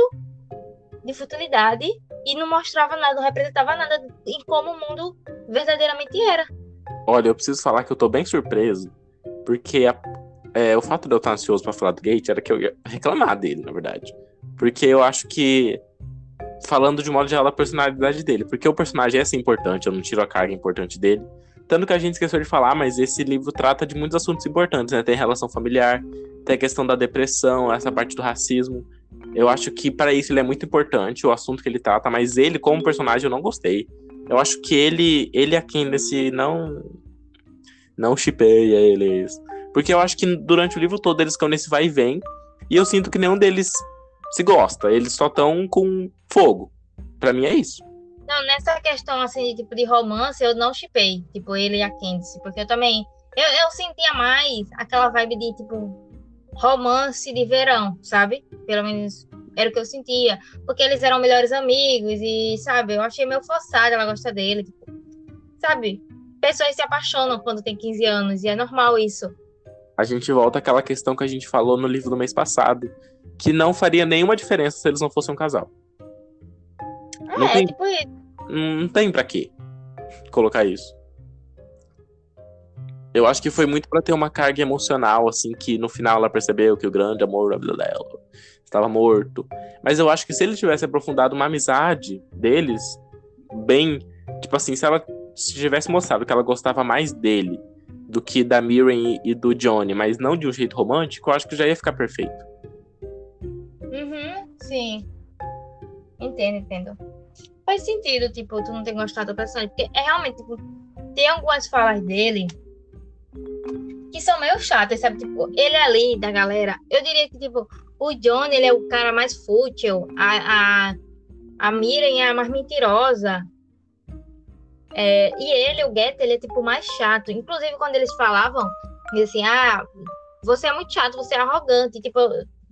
de futilidade e não mostrava nada, não representava nada em como o mundo verdadeiramente era. Olha, eu preciso falar que eu tô bem surpreso, porque a, é, o fato de eu estar ansioso para falar do Gate era que eu ia reclamar dele, na verdade. Porque eu acho que. Falando de modo geral da personalidade dele. Porque o personagem é assim importante, eu não tiro a carga importante dele. Tanto que a gente esqueceu de falar, mas esse livro trata de muitos assuntos importantes, né? Tem relação familiar, tem a questão da depressão, essa parte do racismo. Eu acho que para isso ele é muito importante, o assunto que ele trata, mas ele, como personagem, eu não gostei. Eu acho que ele, ele é quem nesse não. Não chipeia eles. Porque eu acho que durante o livro todo eles ficam nesse vai e vem. E eu sinto que nenhum deles se gosta. Eles só estão com fogo. Para mim é isso. Não, nessa questão assim de tipo de romance, eu não chipei, tipo ele e a Candice, porque eu também eu, eu sentia mais aquela vibe de tipo romance de verão, sabe? Pelo menos era o que eu sentia, porque eles eram melhores amigos e, sabe, eu achei meio forçado ela gosta dele, tipo, sabe? Pessoas se apaixonam quando tem 15 anos e é normal isso. A gente volta àquela questão que a gente falou no livro do mês passado, que não faria nenhuma diferença se eles não fossem um casal. É, não tem, tipo. Não tem pra quê colocar isso. Eu acho que foi muito para ter uma carga emocional, assim, que no final ela percebeu que o grande amor dela estava morto. Mas eu acho que se ele tivesse aprofundado uma amizade deles, bem. Tipo assim, se ela se tivesse mostrado que ela gostava mais dele do que da Mirren e do Johnny, mas não de um jeito romântico, eu acho que já ia ficar perfeito. Sim. Entendo, entendo. Faz sentido, tipo, tu não ter gostado do personagem. Porque é realmente, tipo, tem algumas falas dele que são meio chatas, sabe? Tipo, ele ali da galera, eu diria que, tipo, o John, ele é o cara mais fútil, a, a, a é a mais mentirosa. É, e ele, o Get, ele é, tipo, mais chato. Inclusive, quando eles falavam, assim, ah, você é muito chato, você é arrogante. Tipo,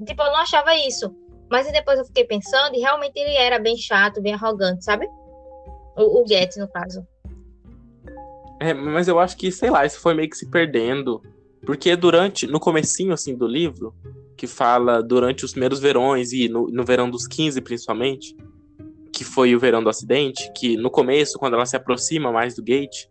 tipo, eu não achava isso. Mas depois eu fiquei pensando e realmente ele era bem chato, bem arrogante, sabe? O, o Get, no caso. É, mas eu acho que, sei lá, isso foi meio que se perdendo. Porque durante, no comecinho, assim, do livro, que fala durante os primeiros verões e no, no verão dos 15, principalmente, que foi o verão do acidente, que no começo, quando ela se aproxima mais do gate,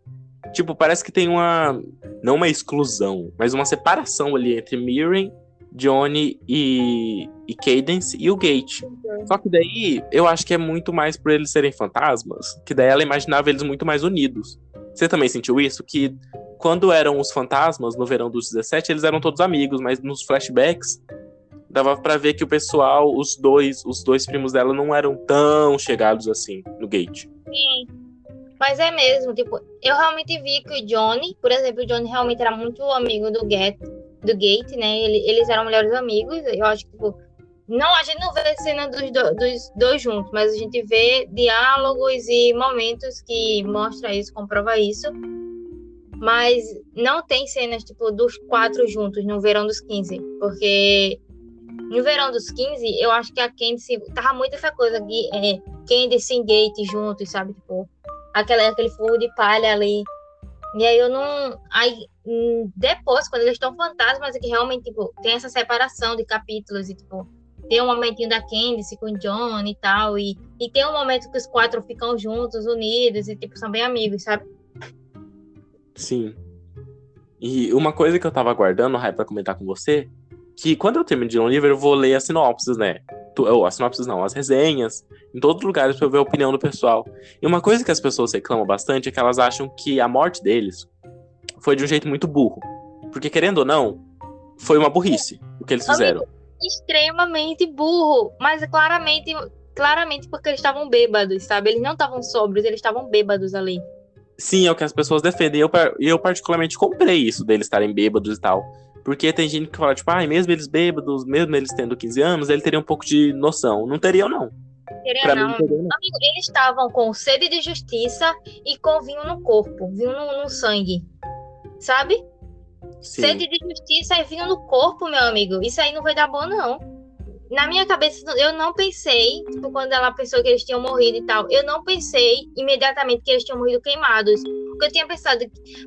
tipo, parece que tem uma, não uma exclusão, mas uma separação ali entre Mirren Johnny e, e Cadence e o Gate. Uhum. Só que daí eu acho que é muito mais por eles serem fantasmas, que daí ela imaginava eles muito mais unidos. Você também sentiu isso? Que quando eram os fantasmas no verão dos 17, eles eram todos amigos, mas nos flashbacks dava para ver que o pessoal, os dois, os dois primos dela não eram tão chegados assim no Gate. Sim. Mas é mesmo, tipo, eu realmente vi que o Johnny, por exemplo, o Johnny realmente era muito amigo do Get, do Gate, né? Ele, eles eram melhores amigos. Eu acho que, tipo, não, a gente não vê cena dos, do, dos dois juntos, mas a gente vê diálogos e momentos que mostra isso, comprova isso. Mas não tem cenas, tipo, dos quatro juntos no verão dos 15. Porque no verão dos 15, eu acho que a Candice tava muito essa coisa de é, Candice e Gate juntos, sabe? Tipo, aquela, aquele fogo de palha ali. E aí eu não. Aí depois, quando eles estão fantasmas, é que realmente tipo, tem essa separação de capítulos e tipo, tem um momentinho da Candice com o John e tal. E, e tem um momento que os quatro ficam juntos, unidos, e tipo, são bem amigos, sabe? Sim. E uma coisa que eu tava aguardando, Rai, pra comentar com você, que quando eu termino de ler um livro, eu vou ler as sinopses, né? Ou as sinopses não, as resenhas, em todos os lugares para eu ver a opinião do pessoal. E uma coisa que as pessoas reclamam bastante é que elas acham que a morte deles foi de um jeito muito burro. Porque, querendo ou não, foi uma burrice o que eles fizeram. Extremamente burro, mas claramente, claramente porque eles estavam bêbados, sabe? Eles não estavam sóbrios, eles estavam bêbados ali. Sim, é o que as pessoas defendem. E eu, eu particularmente comprei isso deles estarem bêbados e tal. Porque tem gente que fala, tipo, ah, mesmo eles bêbados, mesmo eles tendo 15 anos, ele teria um pouco de noção. Não teriam, não. Teria não. Mim, teria, não. Amigo, eles estavam com sede de justiça e com vinho no corpo, vinho no, no sangue. Sabe? Sim. Sede de justiça e vinho no corpo, meu amigo. Isso aí não vai dar bom, não. Na minha cabeça, eu não pensei, tipo, quando ela pensou que eles tinham morrido e tal, eu não pensei imediatamente que eles tinham morrido queimados. Porque eu tinha pensado.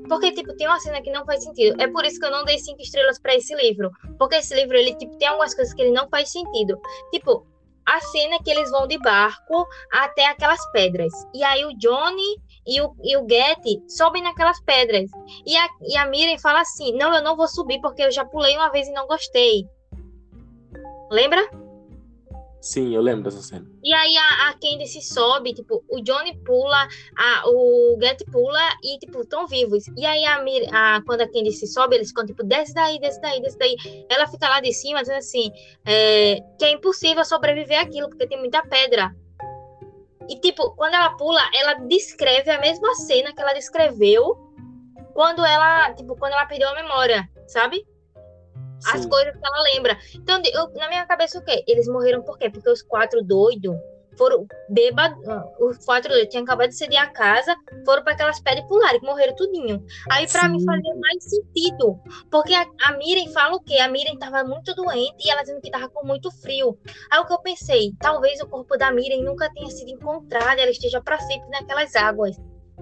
Porque, tipo, tem uma cena que não faz sentido. É por isso que eu não dei cinco estrelas para esse livro. Porque esse livro, ele, tipo, tem algumas coisas que ele não faz sentido. Tipo, a cena que eles vão de barco até aquelas pedras. E aí o Johnny e o, e o Getty sobem naquelas pedras. E a, e a Miriam fala assim: Não, eu não vou subir porque eu já pulei uma vez e não gostei. Lembra? Sim, eu lembro dessa cena. E aí a, a Candice sobe, tipo, o Johnny pula, a, o Get pula e, tipo, estão vivos. E aí a, a, quando a Candice sobe, eles ficam, tipo, desce daí, desce daí, desce daí. Ela fica lá de cima dizendo assim, é, que é impossível sobreviver aquilo, porque tem muita pedra. E, tipo, quando ela pula, ela descreve a mesma cena que ela descreveu quando ela, tipo, quando ela perdeu a memória, sabe? as coisas que ela lembra. Então, eu, na minha cabeça, o quê? Eles morreram por quê? Porque os quatro doidos foram bêbados, os quatro tinham acabado de ceder a casa, foram para aquelas pedras e pularam, morreram tudinho. Aí para mim fazia mais sentido, porque a, a Miren fala o quê? A Miren estava muito doente e ela dizendo que estava com muito frio. Aí o que eu pensei, talvez o corpo da Miren nunca tenha sido encontrado, ela esteja para sempre naquelas águas.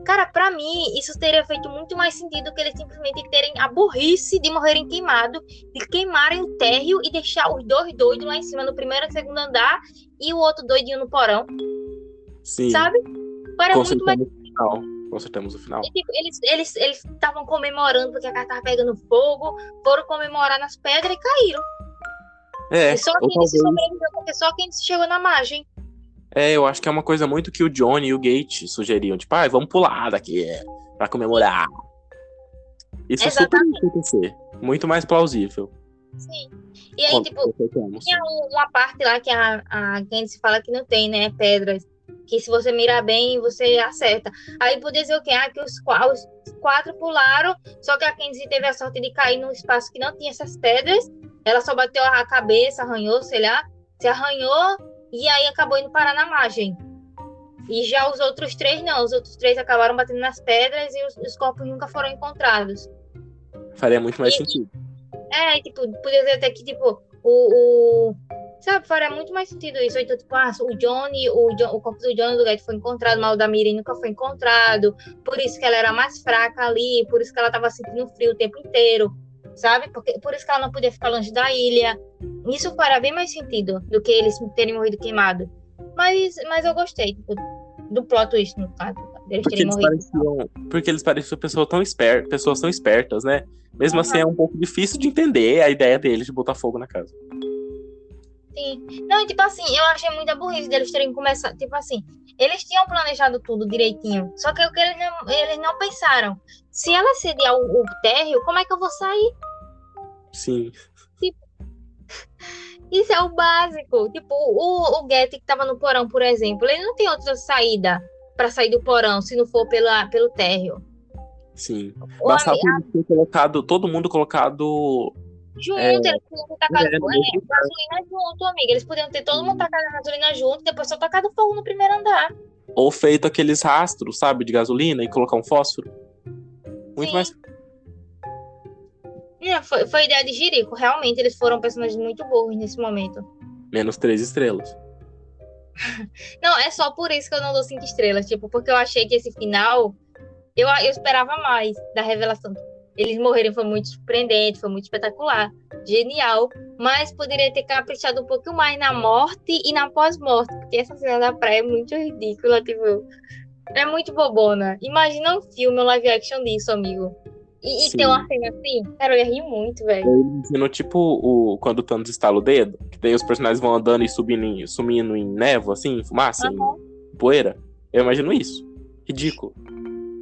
Cara, para mim, isso teria feito muito mais sentido que eles simplesmente terem a burrice de morrerem queimados, de queimarem o térreo e deixar os dois doidos lá em cima, no primeiro e segundo andar, e o outro doidinho no porão. Sim. Sabe? Para muito mais. O final. Consertamos o final. E, tipo, eles eles estavam comemorando porque a casa tava pegando fogo, foram comemorar nas pedras e caíram. É, e só quem talvez... sobreviveu, porque só quem chegou na margem. É, eu acho que é uma coisa muito que o Johnny e o Gate sugeriam. Tipo, ah, vamos pular daqui pra comemorar. Isso Exatamente. é super acontecer. Muito mais plausível. Sim. E aí, tipo, tinha uma parte lá que a, a Candice fala que não tem, né? Pedras. Que se você mirar bem, você acerta. Aí podia dizer o quê? Ah, que os, os quatro pularam, só que a Kenzie teve a sorte de cair num espaço que não tinha essas pedras. Ela só bateu a cabeça, arranhou, sei lá, se arranhou e aí acabou indo parar na margem. E já os outros três não, os outros três acabaram batendo nas pedras e os, os corpos nunca foram encontrados. Faria muito mais e, sentido. É, tipo, podia dizer até que, tipo, o, o, Sabe, faria muito mais sentido isso. Então, tipo, ah, o Johnny, o, John, o corpo do Johnny do Guedes foi encontrado, mas o da Miriam nunca foi encontrado. Por isso que ela era mais fraca ali, por isso que ela tava sentindo frio o tempo inteiro, sabe? Porque, por isso que ela não podia ficar longe da ilha. Isso faria bem mais sentido do que eles terem morrido queimado. Mas, mas eu gostei tipo, do plot twist, no caso. Deles porque, eles pareciam, porque eles pareciam pessoas tão, esper, pessoas tão espertas, né? Mesmo uhum. assim, é um pouco difícil de entender a ideia deles de botar fogo na casa. Sim. Não, tipo assim, eu achei muita burrice deles terem começado. Tipo assim, eles tinham planejado tudo direitinho. Só que o que eles não, eles não pensaram. Se ela sediar o, o térreo, como é que eu vou sair? Sim. Tipo, [LAUGHS] isso é o básico. Tipo, o, o Getty que tava no porão, por exemplo, ele não tem outra saída para sair do porão se não for pela, pelo térreo. Sim. Bastava ter colocado, todo mundo colocado Junto, é, eles podiam ter tacado é, é, gasolina junto, amiga. Eles podiam ter todo mundo tacado a gasolina junto, depois só tacado fogo no primeiro andar. Ou feito aqueles rastros, sabe, de gasolina e colocar um fósforo. Muito Sim. mais. Não, foi, foi ideia de Jirico. Realmente, eles foram personagens muito burros nesse momento. Menos três estrelas. [LAUGHS] não, é só por isso que eu não dou cinco estrelas. Tipo, porque eu achei que esse final. Eu, eu esperava mais da revelação eles morrerem foi muito surpreendente, foi muito espetacular, genial, mas poderia ter caprichado um pouco mais na morte e na pós-morte, porque essa cena da praia é muito ridícula, tipo, é muito bobona. Imagina um filme, um live action disso, amigo. E, e ter uma cena assim, cara, eu ia rir muito, velho. Imagino, tipo, o, quando o Thanos estala o dedo, que daí os personagens vão andando e subindo, sumindo em névoa, assim, em fumaça, uhum. em poeira. Eu imagino isso. Ridículo.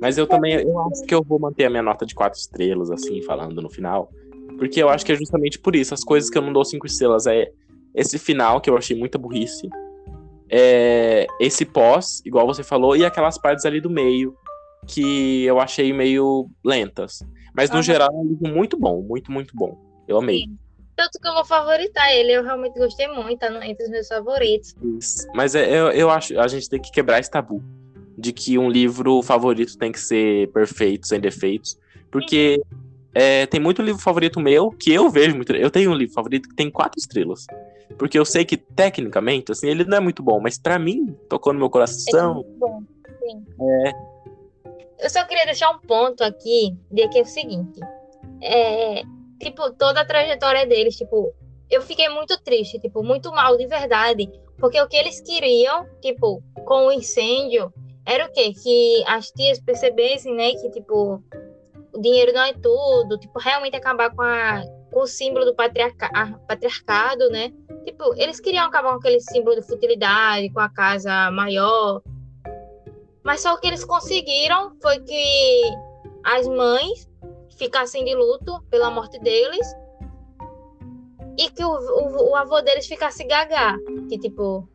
Mas eu também eu acho que eu vou manter a minha nota de quatro estrelas, assim, falando no final. Porque eu acho que é justamente por isso. As coisas que eu não dou cinco estrelas é esse final, que eu achei muita burrice. É esse pós, igual você falou, e aquelas partes ali do meio, que eu achei meio lentas. Mas no geral é um livro muito bom, muito, muito bom. Eu amei. Sim. Tanto que eu vou favoritar ele, eu realmente gostei muito, tá entre os meus favoritos. Isso. Mas é, eu, eu acho, a gente tem que quebrar esse tabu de que um livro favorito tem que ser perfeito, sem defeitos. Porque é, tem muito livro favorito meu que eu vejo muito. Eu tenho um livro favorito que tem quatro estrelas. Porque eu sei que, tecnicamente, assim, ele não é muito bom, mas para mim, tocou no meu coração. É muito bom, sim. É. Eu só queria deixar um ponto aqui, de que é o seguinte. É, tipo, toda a trajetória deles, tipo, eu fiquei muito triste, tipo, muito mal de verdade. Porque o que eles queriam, tipo, com o incêndio, era o quê? Que as tias percebessem, né, que, tipo, o dinheiro não é tudo, tipo, realmente acabar com, a, com o símbolo do patriarca, patriarcado, né? Tipo, eles queriam acabar com aquele símbolo de futilidade, com a casa maior. Mas só o que eles conseguiram foi que as mães ficassem de luto pela morte deles e que o, o, o avô deles ficasse gaga. Que, tipo,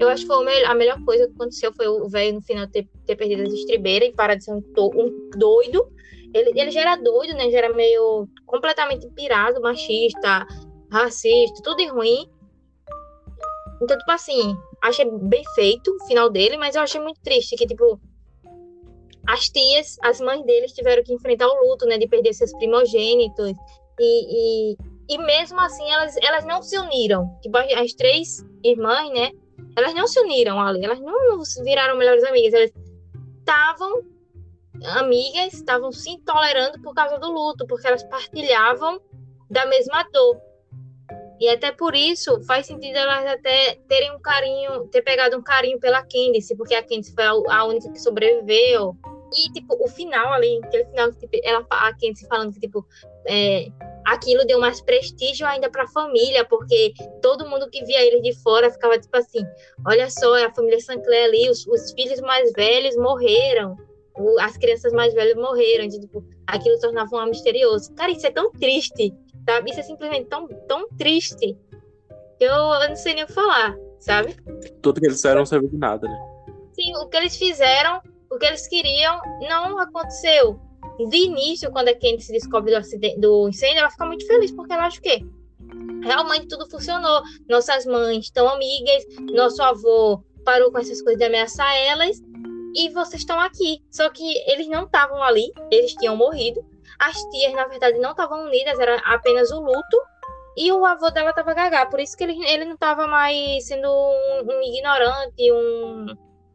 eu acho que foi a melhor coisa que aconteceu foi o velho no final ter, ter perdido as estribeiras e parar de ser um, um doido. Ele, ele já era doido, né? Já era meio completamente pirado, machista, racista, tudo de ruim. Então, tipo assim, achei bem feito o final dele, mas eu achei muito triste que, tipo, as tias, as mães deles tiveram que enfrentar o luto, né? De perder seus primogênitos. E, e, e mesmo assim, elas, elas não se uniram. Tipo, as três irmãs, né? Elas não se uniram ali, elas não viraram melhores amigas, elas estavam amigas, estavam se intolerando por causa do luto, porque elas partilhavam da mesma dor. E até por isso faz sentido elas até terem um carinho, ter pegado um carinho pela Candice, porque a Candice foi a única que sobreviveu. E, tipo, o final ali, aquele final, tipo, ela, a Candice falando que, tipo, é, aquilo deu mais prestígio ainda para a família, porque todo mundo que via eles de fora ficava tipo assim: olha só, é a família Sancler ali, os, os filhos mais velhos morreram, as crianças mais velhas morreram, tipo, aquilo tornava um misterioso. Cara, isso é tão triste, sabe? Isso é simplesmente tão, tão triste que eu, eu não sei nem o que falar, sabe? Tudo que eles fizeram não serviu de nada, né? Sim, o que eles fizeram, o que eles queriam, não aconteceu. De início, quando a Candy se descobre do, acidente, do incêndio, ela fica muito feliz, porque ela acha o quê? Realmente tudo funcionou. Nossas mães estão amigas, nosso avô parou com essas coisas de ameaçar elas, e vocês estão aqui. Só que eles não estavam ali, eles tinham morrido. As tias, na verdade, não estavam unidas, era apenas o luto. E o avô dela estava gagá, por isso que ele, ele não estava mais sendo um, um ignorante, um,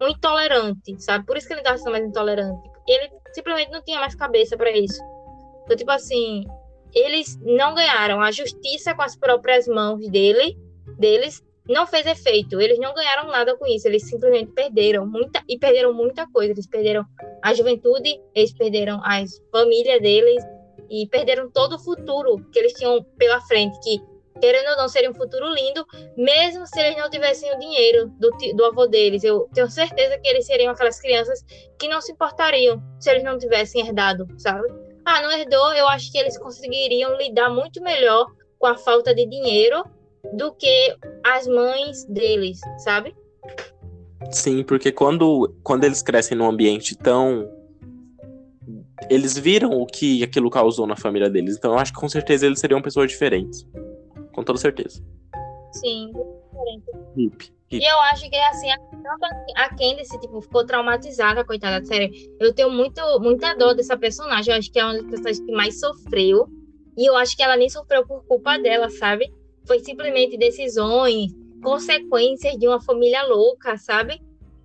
um, intolerante, sabe? Por isso que ele estava sendo mais intolerante. Ele simplesmente não tinha mais cabeça para isso. Então, tipo assim, eles não ganharam a justiça com as próprias mãos dele, deles, não fez efeito. Eles não ganharam nada com isso. Eles simplesmente perderam muita e perderam muita coisa. Eles perderam a juventude, eles perderam as famílias deles e perderam todo o futuro que eles tinham pela frente, que querendo ou não seria um futuro lindo, mesmo se eles não tivessem o dinheiro do, do avô deles. Eu tenho certeza que eles seriam aquelas crianças que não se importariam se eles não tivessem herdado, sabe? Ah, não herdou, eu acho que eles conseguiriam lidar muito melhor com a falta de dinheiro do que as mães deles, sabe? Sim, porque quando, quando eles crescem num ambiente tão. Eles viram o que aquilo causou na família deles. Então eu acho que com certeza eles seriam pessoas diferentes. Com toda certeza. Sim, diferente. Hip, hip. E eu acho que assim, a Candice tipo, ficou traumatizada, coitada, sério. Eu tenho muito, muita dor dessa personagem. Eu acho que é uma das personagens que mais sofreu. E eu acho que ela nem sofreu por culpa dela, sabe? Foi simplesmente decisões, consequências de uma família louca, sabe?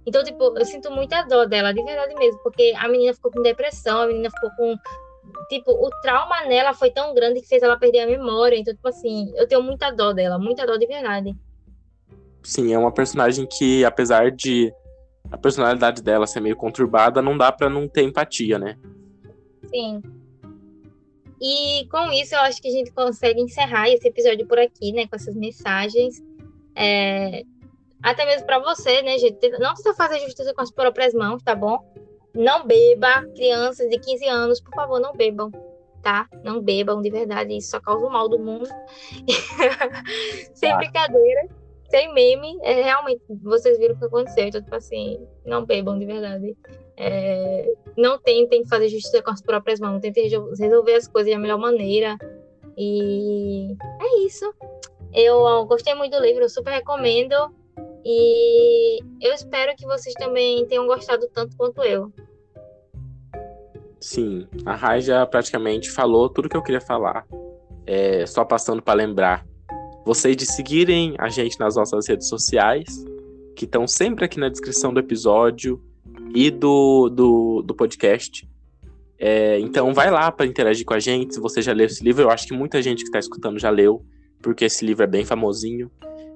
Então, tipo, eu sinto muita dor dela, de verdade mesmo, porque a menina ficou com depressão, a menina ficou com. Tipo, o trauma nela foi tão grande que fez ela perder a memória. Então, tipo assim, eu tenho muita dor dela, muita dor de verdade. Sim, é uma personagem que, apesar de a personalidade dela ser meio conturbada, não dá para não ter empatia, né? Sim. E com isso, eu acho que a gente consegue encerrar esse episódio por aqui, né? Com essas mensagens. É... Até mesmo para você, né, gente? Não precisa fazer justiça com as próprias mãos, tá bom? Não beba. Crianças de 15 anos, por favor, não bebam, tá? Não bebam, de verdade. Isso só causa o mal do mundo. [LAUGHS] Sem ah. brincadeira sem meme, é, realmente, vocês viram o que aconteceu. Então, tipo assim, não bebam de verdade. É, não tentem fazer justiça com as próprias mãos, tentem resolver as coisas da melhor maneira. E é isso. Eu gostei muito do livro, super recomendo. E eu espero que vocês também tenham gostado tanto quanto eu. Sim, a Rai já praticamente falou tudo que eu queria falar. É, só passando para lembrar vocês de seguirem a gente nas nossas redes sociais, que estão sempre aqui na descrição do episódio e do, do, do podcast. É, então vai lá para interagir com a gente. Se você já leu esse livro, eu acho que muita gente que está escutando já leu, porque esse livro é bem famosinho.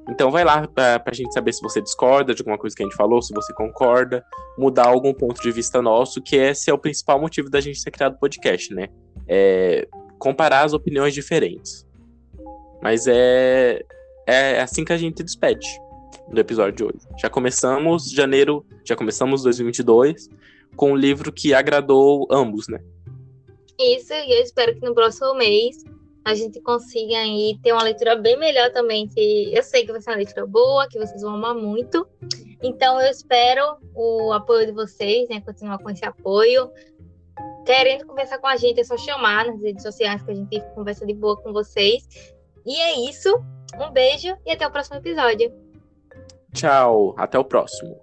Então vai lá para a gente saber se você discorda de alguma coisa que a gente falou, se você concorda, mudar algum ponto de vista nosso, que esse é o principal motivo da gente ter criado o podcast, né? É comparar as opiniões diferentes. Mas é, é assim que a gente despede do episódio de hoje. Já começamos janeiro, já começamos 2022 com um livro que agradou ambos, né? Isso, e eu espero que no próximo mês a gente consiga aí ter uma leitura bem melhor também, que eu sei que vai ser uma leitura boa, que vocês vão amar muito. Então eu espero o apoio de vocês, né? Continuar com esse apoio. Querendo conversar com a gente, é só chamar nas redes sociais que a gente conversa de boa com vocês. E é isso. Um beijo e até o próximo episódio. Tchau, até o próximo.